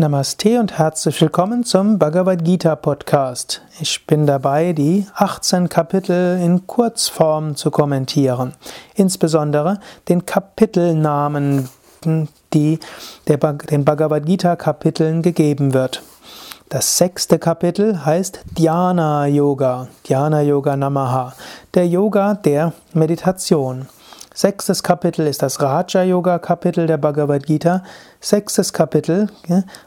Namaste und herzlich willkommen zum Bhagavad Gita Podcast. Ich bin dabei, die 18 Kapitel in Kurzform zu kommentieren. Insbesondere den Kapitelnamen, die den Bhagavad Gita Kapiteln gegeben wird. Das sechste Kapitel heißt Dhyana Yoga, Dhyana Yoga Namaha, der Yoga der Meditation. Sechstes Kapitel ist das Raja Yoga Kapitel der Bhagavad Gita. Sechstes Kapitel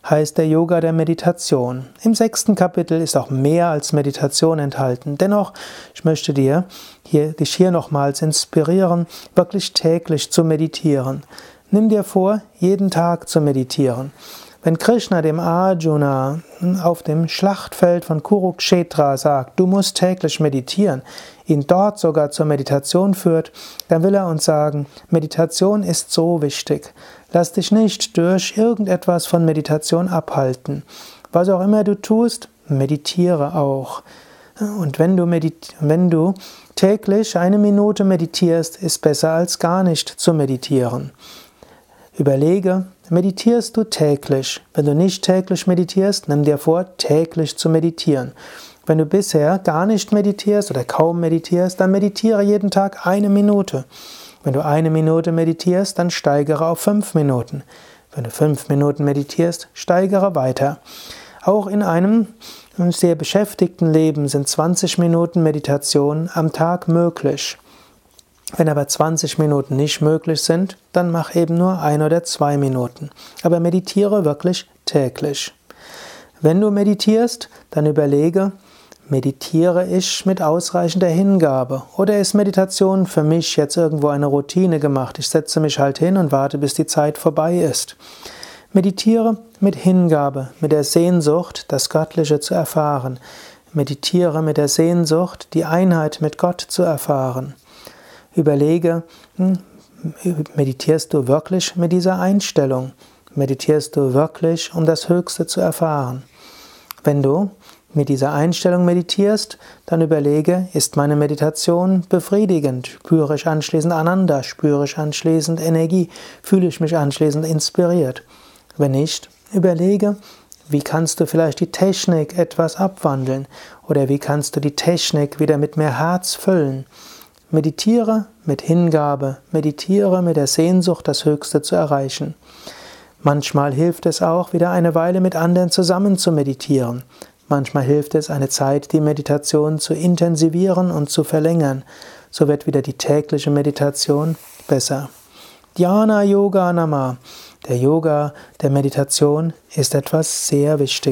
heißt der Yoga der Meditation. Im sechsten Kapitel ist auch mehr als Meditation enthalten. Dennoch, ich möchte dir hier, dich hier nochmals inspirieren, wirklich täglich zu meditieren. Nimm dir vor, jeden Tag zu meditieren. Wenn Krishna dem Arjuna auf dem Schlachtfeld von Kurukshetra sagt, du musst täglich meditieren, ihn dort sogar zur Meditation führt, dann will er uns sagen, Meditation ist so wichtig. Lass dich nicht durch irgendetwas von Meditation abhalten. Was auch immer du tust, meditiere auch. Und wenn du, wenn du täglich eine Minute meditierst, ist besser als gar nicht zu meditieren. Überlege, meditierst du täglich? Wenn du nicht täglich meditierst, nimm dir vor, täglich zu meditieren. Wenn du bisher gar nicht meditierst oder kaum meditierst, dann meditiere jeden Tag eine Minute. Wenn du eine Minute meditierst, dann steigere auf fünf Minuten. Wenn du fünf Minuten meditierst, steigere weiter. Auch in einem sehr beschäftigten Leben sind 20 Minuten Meditation am Tag möglich. Wenn aber 20 Minuten nicht möglich sind, dann mach eben nur ein oder zwei Minuten. Aber meditiere wirklich täglich. Wenn du meditierst, dann überlege, meditiere ich mit ausreichender Hingabe oder ist Meditation für mich jetzt irgendwo eine Routine gemacht? Ich setze mich halt hin und warte, bis die Zeit vorbei ist. Meditiere mit Hingabe, mit der Sehnsucht, das Göttliche zu erfahren. Meditiere mit der Sehnsucht, die Einheit mit Gott zu erfahren. Überlege, hm, meditierst du wirklich mit dieser Einstellung? Meditierst du wirklich, um das Höchste zu erfahren? Wenn du mit dieser Einstellung meditierst, dann überlege, ist meine Meditation befriedigend? Spüre ich anschließend Ananda? Spüre ich anschließend Energie? Fühle ich mich anschließend inspiriert? Wenn nicht, überlege, wie kannst du vielleicht die Technik etwas abwandeln? Oder wie kannst du die Technik wieder mit mehr Herz füllen? Meditiere mit Hingabe, meditiere mit der Sehnsucht, das Höchste zu erreichen. Manchmal hilft es auch, wieder eine Weile mit anderen zusammen zu meditieren. Manchmal hilft es, eine Zeit die Meditation zu intensivieren und zu verlängern. So wird wieder die tägliche Meditation besser. Dhyana Yoga Nama. Der Yoga der Meditation ist etwas sehr Wichtiges.